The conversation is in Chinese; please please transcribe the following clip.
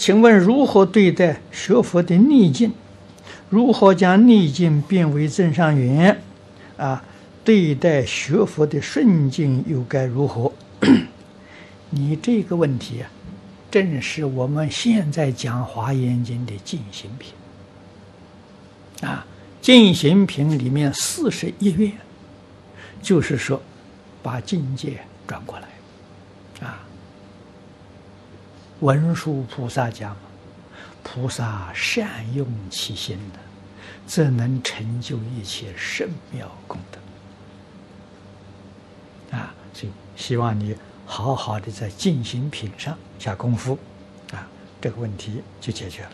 请问如何对待学佛的逆境？如何将逆境变为增上缘？啊，对待学佛的顺境又该如何？你这个问题啊，正是我们现在讲《华严经》的进行品啊，进行品里面四十一愿，就是说把境界转过来啊。文殊菩萨讲，菩萨善用其心的，这能成就一切圣妙功德。啊，所以希望你好好的在进行品上下功夫，啊，这个问题就解决了。